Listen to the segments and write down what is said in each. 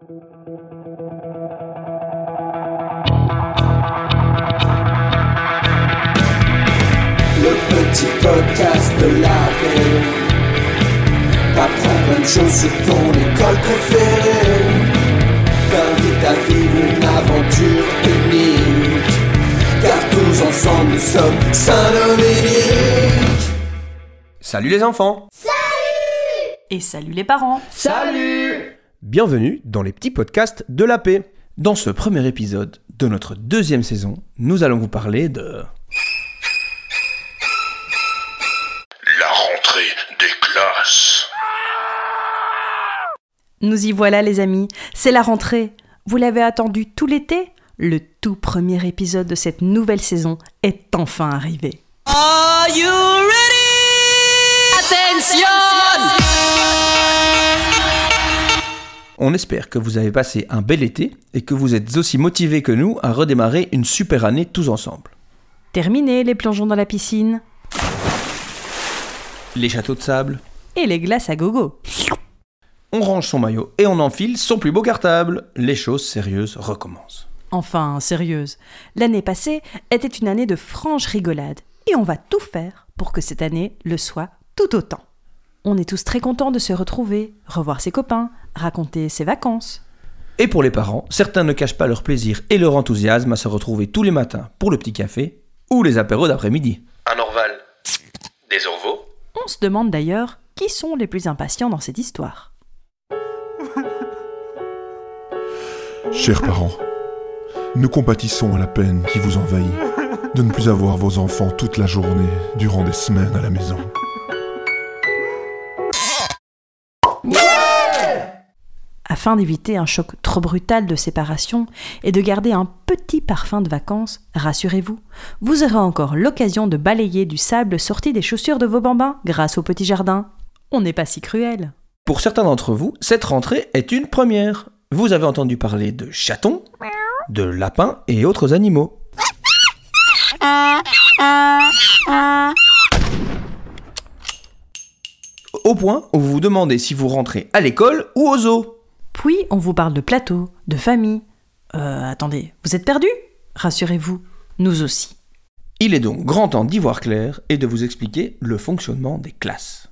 Le petit podcast de la paix. T'apprends plein de choses sur ton école préférée. T'invite à vivre une aventure unique. Car tous ensemble nous sommes Saint-Dominique. Salut les enfants Et salut les parents Salut Bienvenue dans les petits podcasts de la paix. Dans ce premier épisode de notre deuxième saison, nous allons vous parler de... La rentrée des classes. Nous y voilà les amis, c'est la rentrée. Vous l'avez attendu tout l'été? Le tout premier épisode de cette nouvelle saison est enfin arrivé. On espère que vous avez passé un bel été et que vous êtes aussi motivés que nous à redémarrer une super année tous ensemble. Terminé les plongeons dans la piscine Les châteaux de sable, et les glaces à gogo. on range son maillot et on enfile son plus beau cartable. Les choses sérieuses recommencent. Enfin, sérieuse, l'année passée était une année de franche rigolade et on va tout faire pour que cette année le soit tout autant. On est tous très contents de se retrouver, revoir ses copains, raconter ses vacances. Et pour les parents, certains ne cachent pas leur plaisir et leur enthousiasme à se retrouver tous les matins pour le petit café ou les apéros d'après-midi. Un Orval. Des Orvaux. On se demande d'ailleurs qui sont les plus impatients dans cette histoire. Chers parents, nous compatissons à la peine qui vous envahit de ne plus avoir vos enfants toute la journée durant des semaines à la maison. Afin d'éviter un choc trop brutal de séparation et de garder un petit parfum de vacances, rassurez-vous, vous aurez encore l'occasion de balayer du sable sorti des chaussures de vos bambins grâce au petit jardin. On n'est pas si cruel. Pour certains d'entre vous, cette rentrée est une première. Vous avez entendu parler de chatons, de lapins et autres animaux. Au point où vous vous demandez si vous rentrez à l'école ou au zoo. Puis on vous parle de plateau, de famille. Euh, attendez, vous êtes perdu Rassurez-vous, nous aussi. Il est donc grand temps d'y voir clair et de vous expliquer le fonctionnement des classes.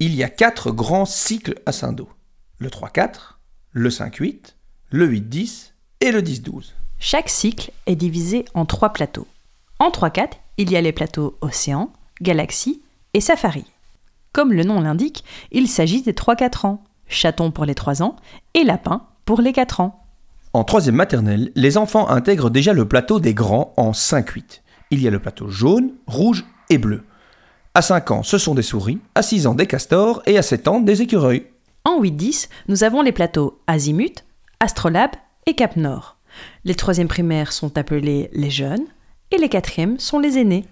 Il y a quatre grands cycles à Saint-Do. Le 3-4, le 5-8, le 8-10 et le 10-12. Chaque cycle est divisé en trois plateaux. En 3-4, il y a les plateaux Océan, Galaxie et Safari. Comme le nom l'indique, il s'agit des 3-4 ans, chaton pour les 3 ans et lapin pour les 4 ans. En troisième maternelle, les enfants intègrent déjà le plateau des grands en 5-8. Il y a le plateau jaune, rouge et bleu. À 5 ans, ce sont des souris, à 6 ans des castors et à 7 ans des écureuils. En 8-10, nous avons les plateaux Azimut, Astrolabe et Cap Nord. Les troisièmes primaires sont appelés les jeunes et les quatrièmes sont les aînés.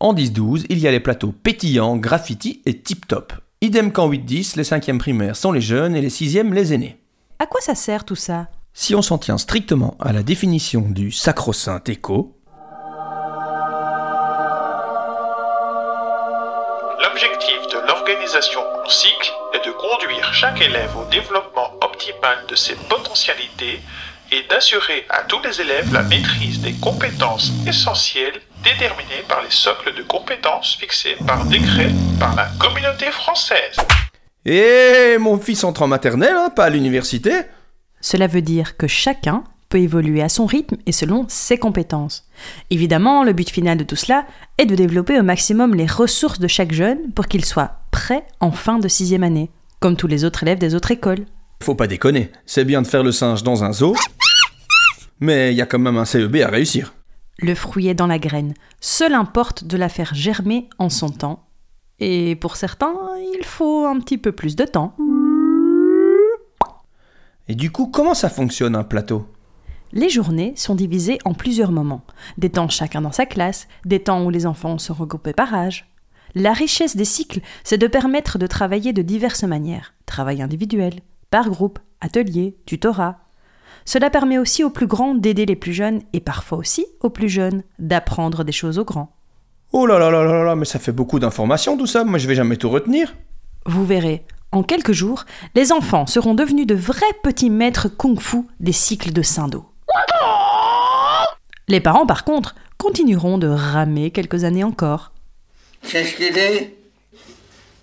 En 10-12, il y a les plateaux pétillants, graffiti et tip-top. Idem qu'en 8-10, les cinquièmes primaires sont les jeunes et les sixièmes les aînés. À quoi ça sert tout ça? Si on s'en tient strictement à la définition du sacro-saint écho, L'objectif de l'organisation en cycle est de conduire chaque élève au développement optimal de ses potentialités et d'assurer à tous les élèves la maîtrise des compétences essentielles déterminées par les socles de compétences fixés par décret par la communauté française. Et mon fils entre en maternelle, hein, pas à l'université. Cela veut dire que chacun peut évoluer à son rythme et selon ses compétences. Évidemment, le but final de tout cela est de développer au maximum les ressources de chaque jeune pour qu'il soit prêt en fin de sixième année, comme tous les autres élèves des autres écoles. Faut pas déconner, c'est bien de faire le singe dans un zoo, mais il y a quand même un CEB à réussir. Le fruit est dans la graine. Seul importe de la faire germer en son temps. Et pour certains, il faut un petit peu plus de temps. Et du coup, comment ça fonctionne un plateau? Les journées sont divisées en plusieurs moments. Des temps chacun dans sa classe, des temps où les enfants sont regroupés par âge. La richesse des cycles, c'est de permettre de travailler de diverses manières. Travail individuel, par groupe, atelier, tutorat. Cela permet aussi aux plus grands d'aider les plus jeunes et parfois aussi aux plus jeunes d'apprendre des choses aux grands. Oh là là là là là, mais ça fait beaucoup d'informations tout ça, moi je vais jamais tout retenir. Vous verrez, En quelques jours, les enfants seront devenus de vrais petits maîtres kung-fu des cycles de Sindo. Les parents, par contre, continueront de ramer quelques années encore. Qu'est-ce qu'il dit?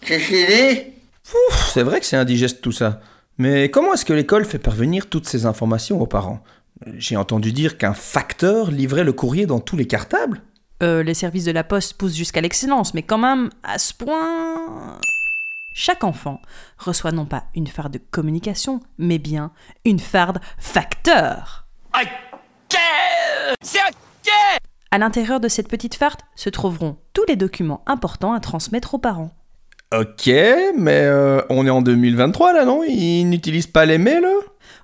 Qu'est-ce qu'il dit? Ouf, c'est vrai que c'est indigeste tout ça. Mais comment est-ce que l'école fait parvenir toutes ces informations aux parents? J'ai entendu dire qu'un facteur livrait le courrier dans tous les cartables. Euh, les services de la poste poussent jusqu'à l'excellence, mais quand même, à ce point... Chaque enfant reçoit non pas une farde de communication, mais bien une farde facteur. À l'intérieur de cette petite farde se trouveront tous les documents importants à transmettre aux parents. Ok, mais euh, on est en 2023 là, non? Ils n'utilisent pas les mails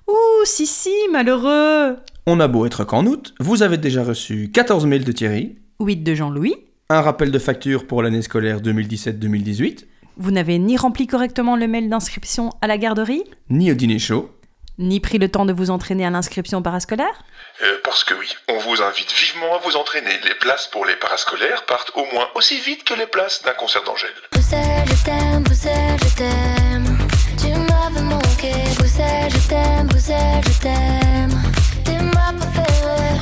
Ouh, si si, malheureux. On a beau être qu'en août, vous avez déjà reçu 14 mails de Thierry, 8 de Jean-Louis, un rappel de facture pour l'année scolaire 2017-2018, vous n'avez ni rempli correctement le mail d'inscription à la garderie, ni au dîner chaud, ni pris le temps de vous entraîner à l'inscription parascolaire Euh, parce que oui, on vous invite vivement à vous entraîner. Les places pour les parascolaires partent au moins aussi vite que les places d'un concert d'Angèle. Bruxelles, je t'aime, Bruxelles, je t'aime. Tu m'avais manqué, Bruxelles, je t'aime, Bruxelles, je t'aime. T'es ma préférée.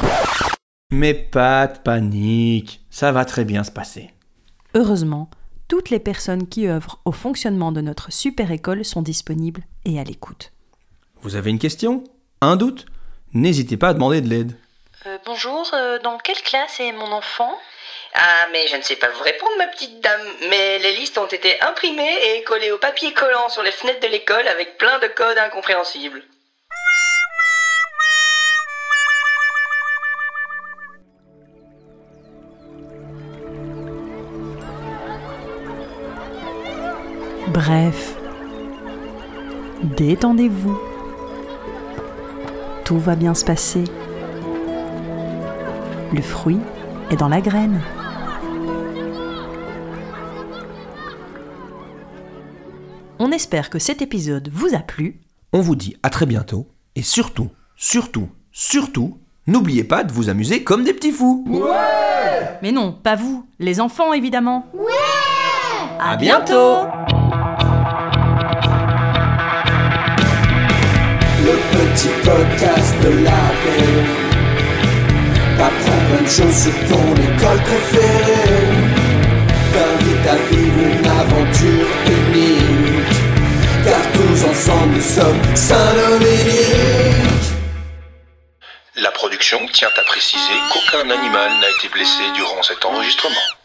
Mais pas de panique, ça va très bien se passer. Heureusement, toutes les personnes qui œuvrent au fonctionnement de notre super école sont disponibles et à l'écoute. Vous avez une question? Un doute? N'hésitez pas à demander de l'aide. Euh, bonjour, euh, dans quelle classe est mon enfant? Ah, mais je ne sais pas vous répondre, ma petite dame. Mais les listes ont été imprimées et collées au papier collant sur les fenêtres de l'école avec plein de codes incompréhensibles. Bref, détendez-vous. Tout va bien se passer. Le fruit est dans la graine. On espère que cet épisode vous a plu. On vous dit à très bientôt, et surtout, surtout, surtout, n'oubliez pas de vous amuser comme des petits fous. Mais non, pas vous, les enfants évidemment. À bientôt petit podcast de la paix. T'apprends plein de choses sur ton école préférée. T'invite à vivre une aventure unique. Car tous ensemble nous sommes Saint-Dominique. La production tient à préciser qu'aucun animal n'a été blessé durant cet enregistrement.